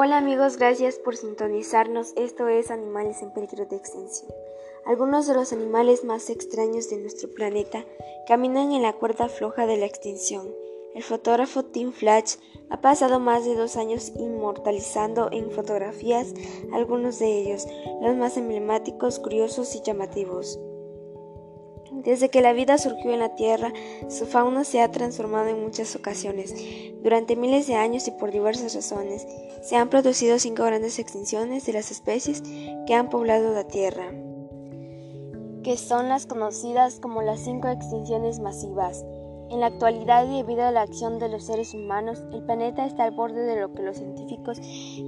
Hola amigos, gracias por sintonizarnos. Esto es Animales en peligro de extinción. Algunos de los animales más extraños de nuestro planeta caminan en la cuerda floja de la extinción. El fotógrafo Tim Flash ha pasado más de dos años inmortalizando en fotografías algunos de ellos, los más emblemáticos, curiosos y llamativos. Desde que la vida surgió en la Tierra, su fauna se ha transformado en muchas ocasiones. Durante miles de años y por diversas razones, se han producido cinco grandes extinciones de las especies que han poblado la Tierra, que son las conocidas como las cinco extinciones masivas. En la actualidad y debido a la acción de los seres humanos, el planeta está al borde de lo que los científicos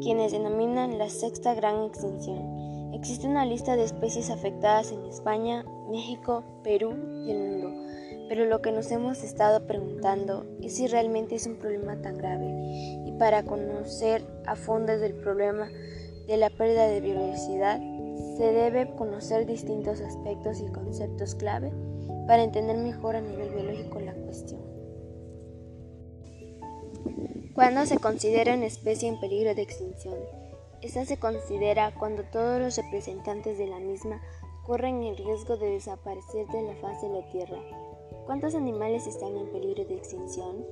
quienes denominan la sexta gran extinción. Existe una lista de especies afectadas en España, México, Perú y el mundo, pero lo que nos hemos estado preguntando es si realmente es un problema tan grave. Y para conocer a fondo del problema de la pérdida de biodiversidad, se debe conocer distintos aspectos y conceptos clave para entender mejor a nivel biológico la cuestión. ¿Cuándo se considera una especie en peligro de extinción? Esta se considera cuando todos los representantes de la misma corren el riesgo de desaparecer de la faz de la Tierra. ¿Cuántos animales están en peligro de extinción?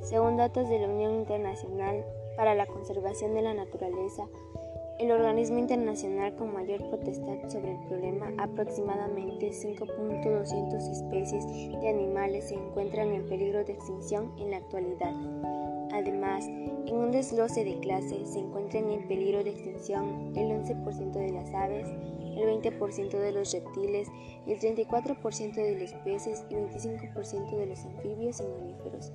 Según datos de la Unión Internacional para la Conservación de la Naturaleza, el organismo internacional con mayor potestad sobre el problema, aproximadamente 5.200 especies de animales se encuentran en peligro de extinción en la actualidad. Además, en un desglose de clase se encuentran en peligro de extinción el 11% de las aves, el 20% de los reptiles, el 34% de los peces y 25% de los anfibios y mamíferos.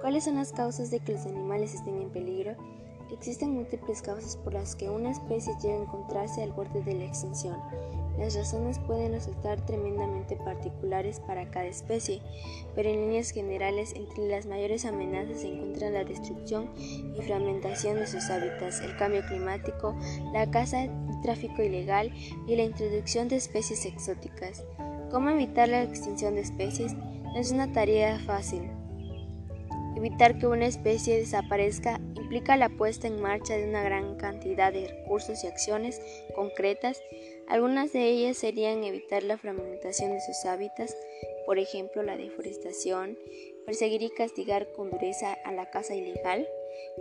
¿Cuáles son las causas de que los animales estén en peligro? Existen múltiples causas por las que una especie llega a encontrarse al borde de la extinción. Las razones pueden resultar tremendamente particulares para cada especie, pero en líneas generales entre las mayores amenazas se encuentran la destrucción y fragmentación de sus hábitats, el cambio climático, la caza, el tráfico ilegal y la introducción de especies exóticas. ¿Cómo evitar la extinción de especies? No es una tarea fácil. Evitar que una especie desaparezca implica la puesta en marcha de una gran cantidad de recursos y acciones concretas. Algunas de ellas serían evitar la fragmentación de sus hábitats, por ejemplo la deforestación, perseguir y castigar con dureza a la caza ilegal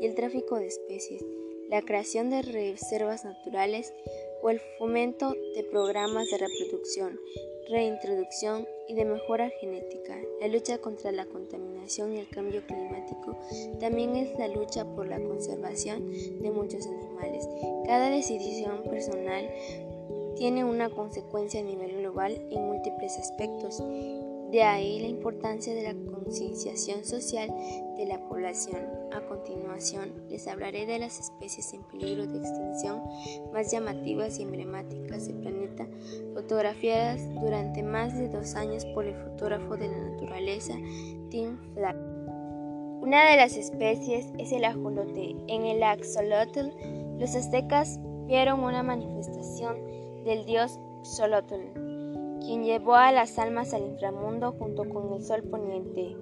y el tráfico de especies, la creación de reservas naturales o el fomento de programas de reproducción, reintroducción y de mejora genética. La lucha contra la contaminación y el cambio climático también es la lucha por la conservación de muchos animales. Cada decisión personal tiene una consecuencia a nivel global en múltiples aspectos. De ahí la importancia de la concienciación social de la población. A continuación, les hablaré de las especies en peligro de extinción más llamativas y emblemáticas del planeta, fotografiadas durante más de dos años por el fotógrafo de la naturaleza Tim Flack. Una de las especies es el ajolote. En el axolotl, los aztecas vieron una manifestación del dios Xolotl quien llevó a las almas al inframundo junto con el sol poniente.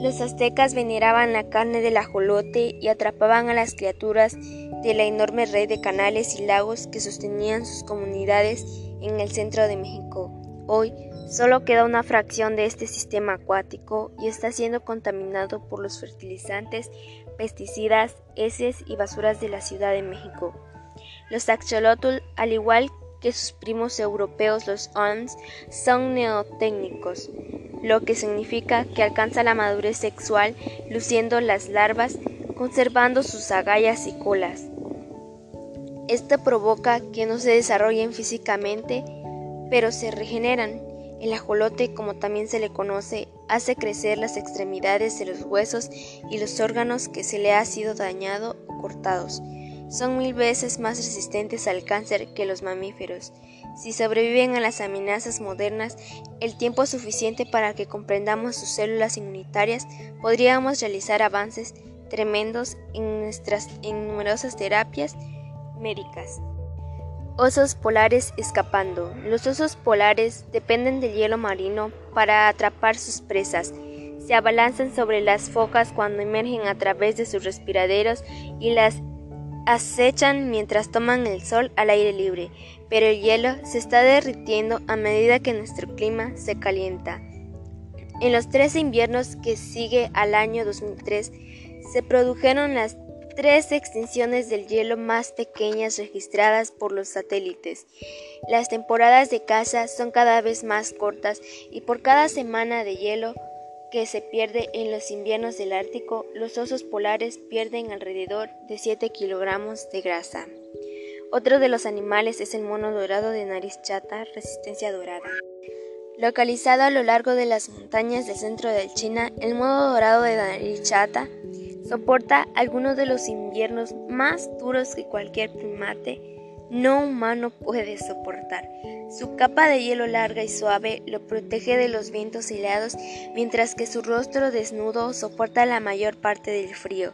Los aztecas veneraban la carne del ajolote y atrapaban a las criaturas de la enorme red de canales y lagos que sostenían sus comunidades en el centro de México. Hoy solo queda una fracción de este sistema acuático y está siendo contaminado por los fertilizantes, pesticidas, heces y basuras de la Ciudad de México. Los axolotl, al igual que sus primos europeos los ONS son neotécnicos, lo que significa que alcanza la madurez sexual luciendo las larvas, conservando sus agallas y colas. Esto provoca que no se desarrollen físicamente, pero se regeneran. El ajolote, como también se le conoce, hace crecer las extremidades de los huesos y los órganos que se le ha sido dañado o cortados son mil veces más resistentes al cáncer que los mamíferos. Si sobreviven a las amenazas modernas el tiempo suficiente para que comprendamos sus células inmunitarias, podríamos realizar avances tremendos en nuestras en numerosas terapias médicas. Osos polares escapando. Los osos polares dependen del hielo marino para atrapar sus presas. Se abalanzan sobre las focas cuando emergen a través de sus respiraderos y las acechan mientras toman el sol al aire libre, pero el hielo se está derritiendo a medida que nuestro clima se calienta. En los tres inviernos que sigue al año 2003 se produjeron las tres extinciones del hielo más pequeñas registradas por los satélites. Las temporadas de caza son cada vez más cortas y por cada semana de hielo que se pierde en los inviernos del Ártico, los osos polares pierden alrededor de 7 kilogramos de grasa. Otro de los animales es el mono dorado de nariz chata, resistencia dorada. Localizado a lo largo de las montañas del centro de China, el mono dorado de nariz chata soporta algunos de los inviernos más duros que cualquier primate no humano puede soportar. Su capa de hielo larga y suave lo protege de los vientos helados, mientras que su rostro desnudo soporta la mayor parte del frío.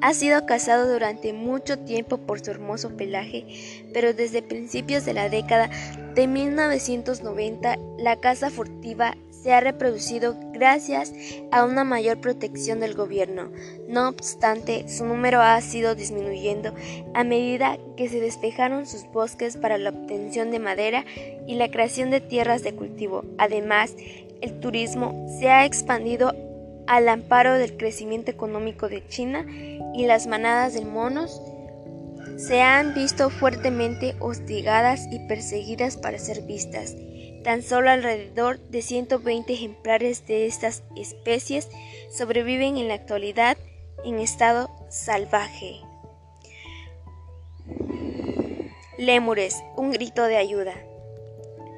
Ha sido cazado durante mucho tiempo por su hermoso pelaje, pero desde principios de la década de 1990 la caza furtiva se ha reproducido gracias a una mayor protección del gobierno. No obstante, su número ha sido disminuyendo a medida que se despejaron sus bosques para la obtención de madera y la creación de tierras de cultivo. Además, el turismo se ha expandido al amparo del crecimiento económico de China y las manadas de monos se han visto fuertemente hostigadas y perseguidas para ser vistas. Tan solo alrededor de 120 ejemplares de estas especies sobreviven en la actualidad en estado salvaje. Lémures, un grito de ayuda.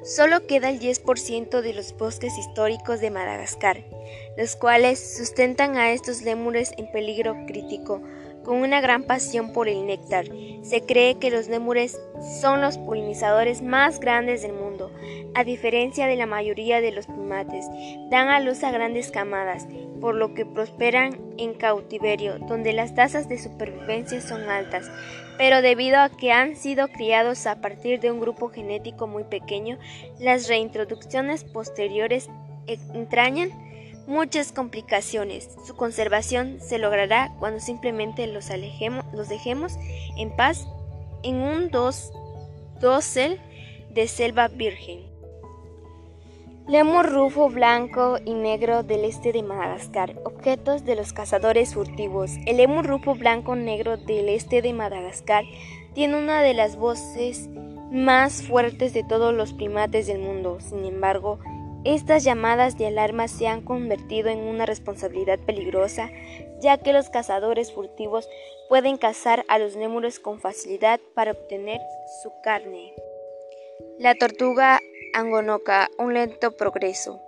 Solo queda el 10% de los bosques históricos de Madagascar, los cuales sustentan a estos lémures en peligro crítico con una gran pasión por el néctar. Se cree que los lémures son los polinizadores más grandes del mundo. A diferencia de la mayoría de los primates, dan a luz a grandes camadas, por lo que prosperan en cautiverio, donde las tasas de supervivencia son altas. Pero debido a que han sido criados a partir de un grupo genético muy pequeño, las reintroducciones posteriores entrañan muchas complicaciones. Su conservación se logrará cuando simplemente los, alejemos, los dejemos en paz en un dos, dosel de selva virgen. Lemur rufo blanco y negro del este de Madagascar, objetos de los cazadores furtivos. El lemur rufo blanco negro del este de Madagascar tiene una de las voces más fuertes de todos los primates del mundo. Sin embargo, estas llamadas de alarma se han convertido en una responsabilidad peligrosa, ya que los cazadores furtivos pueden cazar a los lémures con facilidad para obtener su carne. La tortuga angonoca, un lento progreso.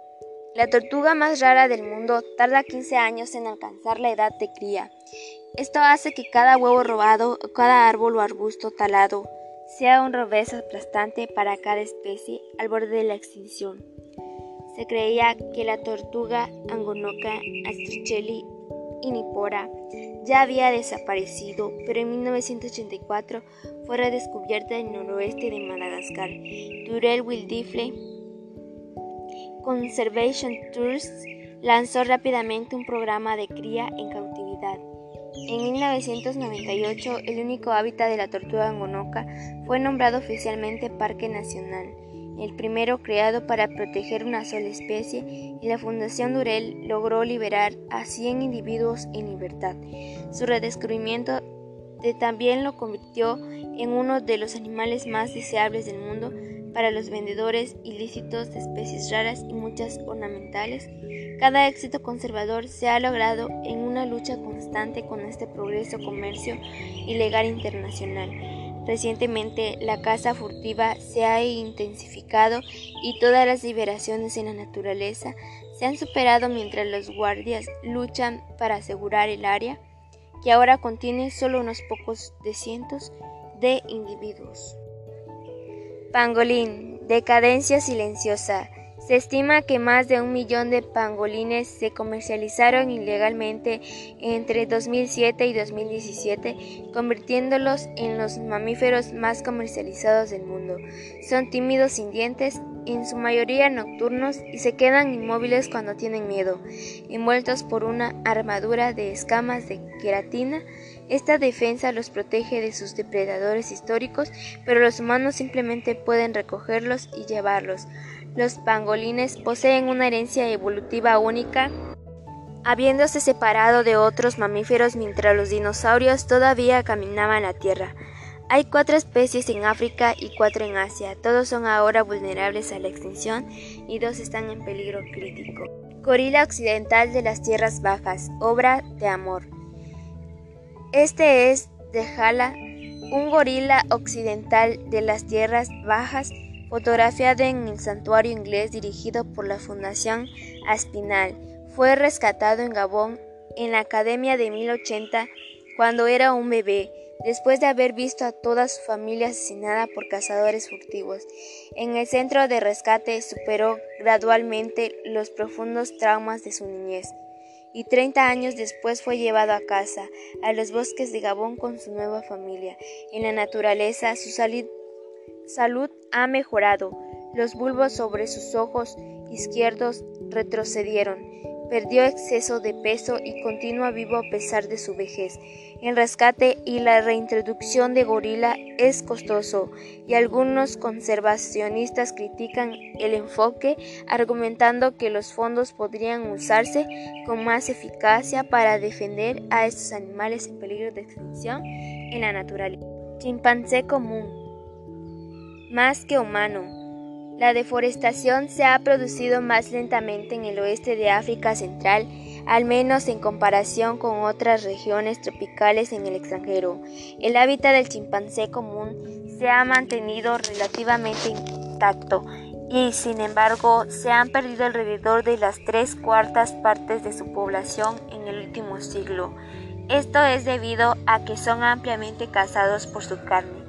La tortuga más rara del mundo tarda 15 años en alcanzar la edad de cría. Esto hace que cada huevo robado cada árbol o arbusto talado sea un revés aplastante para cada especie al borde de la extinción. Se creía que la tortuga angonoca astricheli inipora ya había desaparecido, pero en 1984 fue redescubierta en el noroeste de Madagascar. Durell Wildlife Conservation Tours lanzó rápidamente un programa de cría en cautividad. En 1998, el único hábitat de la tortuga angonoca fue nombrado oficialmente Parque Nacional el primero creado para proteger una sola especie, y la Fundación Durell logró liberar a 100 individuos en libertad. Su redescubrimiento también lo convirtió en uno de los animales más deseables del mundo para los vendedores ilícitos de especies raras y muchas ornamentales. Cada éxito conservador se ha logrado en una lucha constante con este progreso comercio ilegal internacional. Recientemente la caza furtiva se ha intensificado y todas las liberaciones en la naturaleza se han superado mientras los guardias luchan para asegurar el área, que ahora contiene solo unos pocos de cientos de individuos. Pangolín, decadencia silenciosa. Se estima que más de un millón de pangolines se comercializaron ilegalmente entre 2007 y 2017, convirtiéndolos en los mamíferos más comercializados del mundo. Son tímidos sin dientes en su mayoría nocturnos y se quedan inmóviles cuando tienen miedo, envueltos por una armadura de escamas de queratina. Esta defensa los protege de sus depredadores históricos, pero los humanos simplemente pueden recogerlos y llevarlos. Los pangolines poseen una herencia evolutiva única, habiéndose separado de otros mamíferos mientras los dinosaurios todavía caminaban la Tierra. Hay cuatro especies en África y cuatro en Asia. Todos son ahora vulnerables a la extinción y dos están en peligro crítico. Gorila occidental de las tierras bajas, obra de amor. Este es de Jala, un gorila occidental de las tierras bajas, fotografiado en el santuario inglés dirigido por la Fundación Aspinal. Fue rescatado en Gabón en la Academia de 1080 cuando era un bebé después de haber visto a toda su familia asesinada por cazadores furtivos. En el centro de rescate superó gradualmente los profundos traumas de su niñez y 30 años después fue llevado a casa, a los bosques de Gabón con su nueva familia. En la naturaleza su salud ha mejorado, los bulbos sobre sus ojos izquierdos retrocedieron, perdió exceso de peso y continúa vivo a pesar de su vejez. El rescate y la reintroducción de gorila es costoso y algunos conservacionistas critican el enfoque argumentando que los fondos podrían usarse con más eficacia para defender a estos animales en peligro de extinción en la naturaleza. Chimpancé común. Más que humano. La deforestación se ha producido más lentamente en el oeste de África Central al menos en comparación con otras regiones tropicales en el extranjero. El hábitat del chimpancé común se ha mantenido relativamente intacto y, sin embargo, se han perdido alrededor de las tres cuartas partes de su población en el último siglo. Esto es debido a que son ampliamente cazados por su carne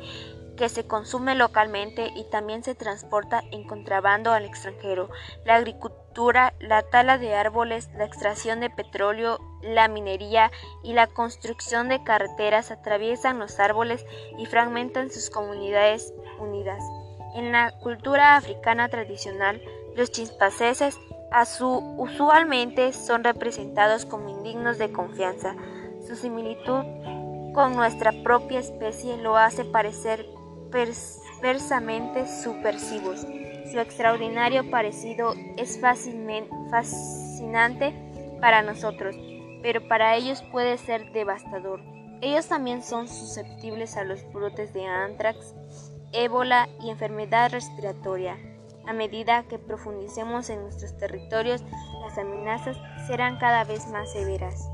que se consume localmente y también se transporta en contrabando al extranjero. La agricultura, la tala de árboles, la extracción de petróleo, la minería y la construcción de carreteras atraviesan los árboles y fragmentan sus comunidades unidas. En la cultura africana tradicional, los chimpancéses usualmente son representados como indignos de confianza. Su similitud con nuestra propia especie lo hace parecer perversamente subversivos. Su extraordinario parecido es fascinante para nosotros, pero para ellos puede ser devastador. Ellos también son susceptibles a los brotes de antrax, ébola y enfermedad respiratoria. A medida que profundicemos en nuestros territorios, las amenazas serán cada vez más severas.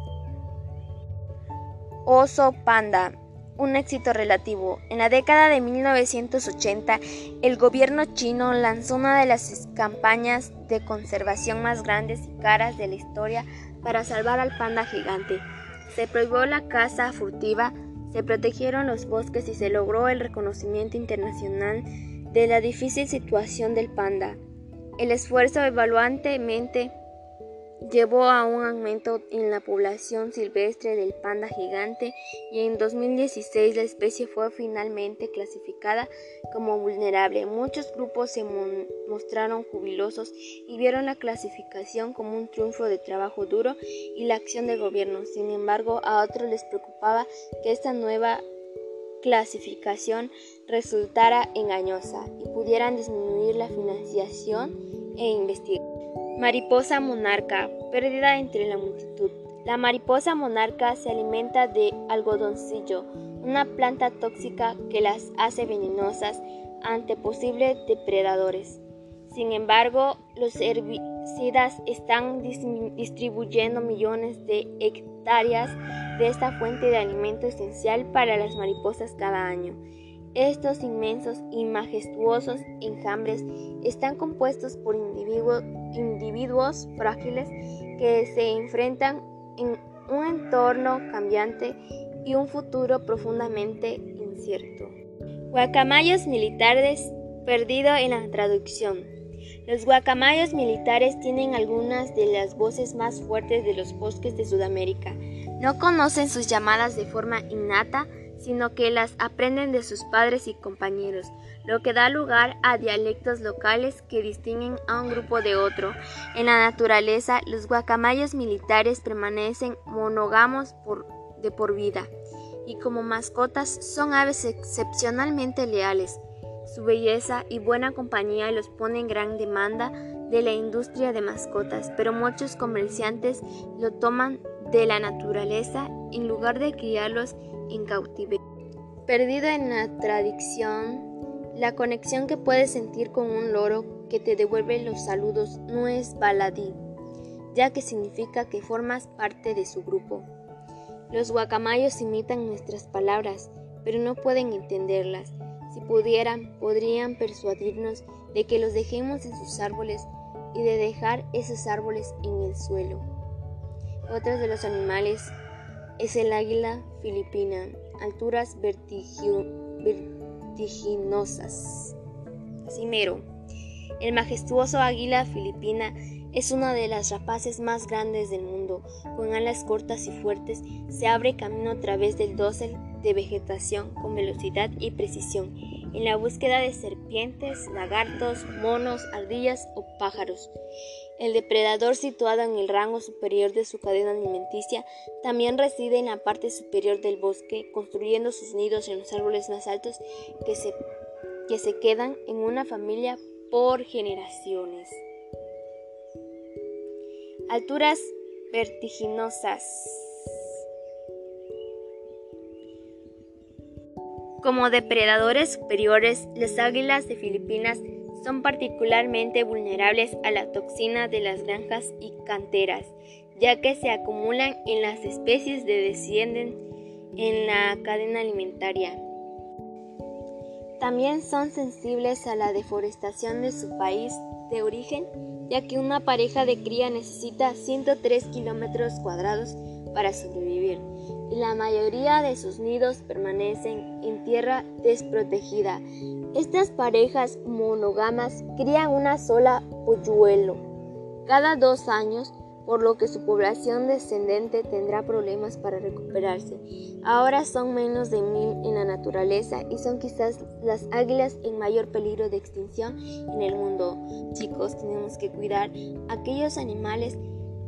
Oso panda un éxito relativo. En la década de 1980, el gobierno chino lanzó una de las campañas de conservación más grandes y caras de la historia para salvar al panda gigante. Se prohibió la caza furtiva, se protegieron los bosques y se logró el reconocimiento internacional de la difícil situación del panda. El esfuerzo evaluantemente llevó a un aumento en la población silvestre del panda gigante y en 2016 la especie fue finalmente clasificada como vulnerable. Muchos grupos se mostraron jubilosos y vieron la clasificación como un triunfo de trabajo duro y la acción del gobierno. Sin embargo, a otros les preocupaba que esta nueva clasificación resultara engañosa y pudieran disminuir la financiación e investigación. Mariposa monarca, perdida entre la multitud. La mariposa monarca se alimenta de algodoncillo, una planta tóxica que las hace venenosas ante posibles depredadores. Sin embargo, los herbicidas están distribuyendo millones de hectáreas de esta fuente de alimento esencial para las mariposas cada año. Estos inmensos y majestuosos enjambres están compuestos por individuos, frágiles que se enfrentan en un entorno cambiante y un futuro profundamente incierto. Guacamayos militares perdido en la traducción. Los guacamayos militares tienen algunas de las voces más fuertes de los bosques de Sudamérica. No conocen sus llamadas de forma innata, sino que las aprenden de sus padres y compañeros, lo que da lugar a dialectos locales que distinguen a un grupo de otro. En la naturaleza, los guacamayos militares permanecen monógamos de por vida y como mascotas son aves excepcionalmente leales. Su belleza y buena compañía los pone en gran demanda de la industria de mascotas, pero muchos comerciantes lo toman de la naturaleza en lugar de criarlos en cautiverio. Perdido en la tradición, la conexión que puedes sentir con un loro que te devuelve los saludos no es baladí, ya que significa que formas parte de su grupo. Los guacamayos imitan nuestras palabras, pero no pueden entenderlas. Si pudieran, podrían persuadirnos de que los dejemos en sus árboles y de dejar esos árboles en el suelo. Otro de los animales es el águila filipina, alturas vertiginosas. Cimero. El majestuoso águila filipina es una de las rapaces más grandes del mundo. Con alas cortas y fuertes, se abre camino a través del dosel de vegetación con velocidad y precisión en la búsqueda de serpientes, lagartos, monos, ardillas o pájaros. El depredador situado en el rango superior de su cadena alimenticia también reside en la parte superior del bosque, construyendo sus nidos en los árboles más altos que se, que se quedan en una familia por generaciones. Alturas vertiginosas. Como depredadores superiores, las águilas de Filipinas son particularmente vulnerables a la toxina de las granjas y canteras, ya que se acumulan en las especies que descienden en la cadena alimentaria. También son sensibles a la deforestación de su país de origen, ya que una pareja de cría necesita 103 kilómetros cuadrados para sobrevivir y la mayoría de sus nidos permanecen en tierra desprotegida. Estas parejas monógamas crían una sola polluelo cada dos años, por lo que su población descendente tendrá problemas para recuperarse. Ahora son menos de mil en la naturaleza y son quizás las águilas en mayor peligro de extinción en el mundo. Chicos, tenemos que cuidar aquellos animales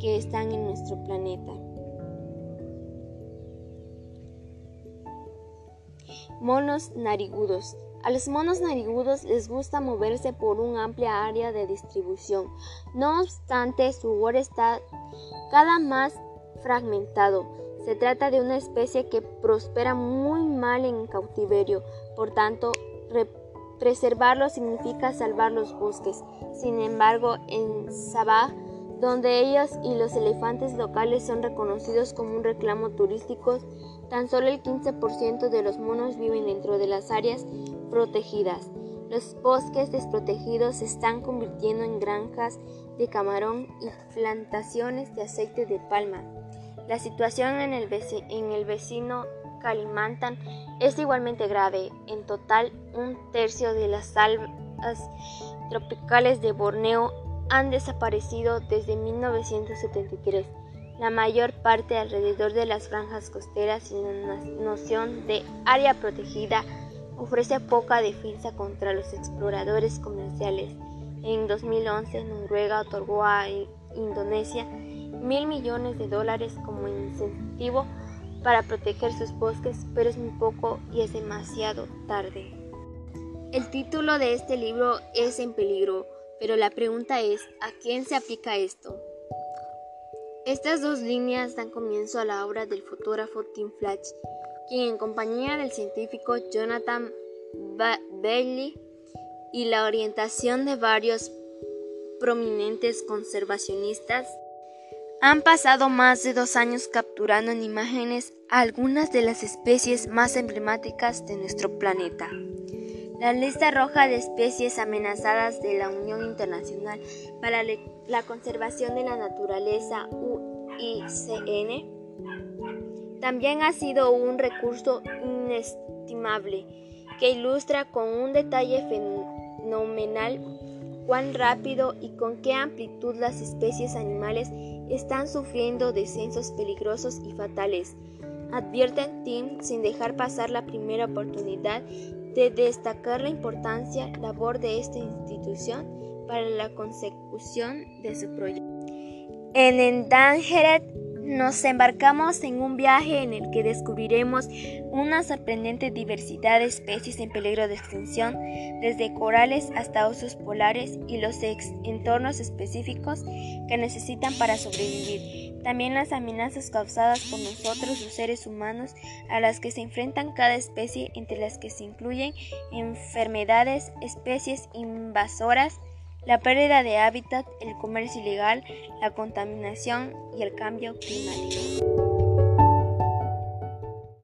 que están en nuestro planeta. Monos narigudos. A los monos narigudos les gusta moverse por una amplia área de distribución. No obstante, su humor está cada más fragmentado. Se trata de una especie que prospera muy mal en cautiverio, por tanto, preservarlo significa salvar los bosques. Sin embargo, en Sabah, donde ellos y los elefantes locales son reconocidos como un reclamo turístico, Tan solo el 15% de los monos viven dentro de las áreas protegidas. Los bosques desprotegidos se están convirtiendo en granjas de camarón y plantaciones de aceite de palma. La situación en el, vecino Kalimantan es igualmente grave. En total, un tercio de las selvas tropicales de Borneo han desaparecido desde 1973 la mayor parte alrededor de las franjas costeras y la noción de área protegida ofrece poca defensa contra los exploradores comerciales. En 2011, Noruega otorgó a Indonesia mil millones de dólares como incentivo para proteger sus bosques, pero es muy poco y es demasiado tarde. El título de este libro es En peligro, pero la pregunta es, ¿a quién se aplica esto? Estas dos líneas dan comienzo a la obra del fotógrafo Tim Flatch, quien en compañía del científico Jonathan Bailey y la orientación de varios prominentes conservacionistas han pasado más de dos años capturando en imágenes algunas de las especies más emblemáticas de nuestro planeta. La lista roja de especies amenazadas de la Unión Internacional para la Conservación de la Naturaleza UICN también ha sido un recurso inestimable que ilustra con un detalle fenomenal cuán rápido y con qué amplitud las especies animales están sufriendo descensos peligrosos y fatales. advierten Tim sin dejar pasar la primera oportunidad de destacar la importancia labor de esta institución para la consecución de su proyecto. En Endangered nos embarcamos en un viaje en el que descubriremos una sorprendente diversidad de especies en peligro de extinción, desde corales hasta osos polares y los entornos específicos que necesitan para sobrevivir. También las amenazas causadas por nosotros los seres humanos a las que se enfrentan cada especie, entre las que se incluyen enfermedades, especies invasoras, la pérdida de hábitat, el comercio ilegal, la contaminación y el cambio climático.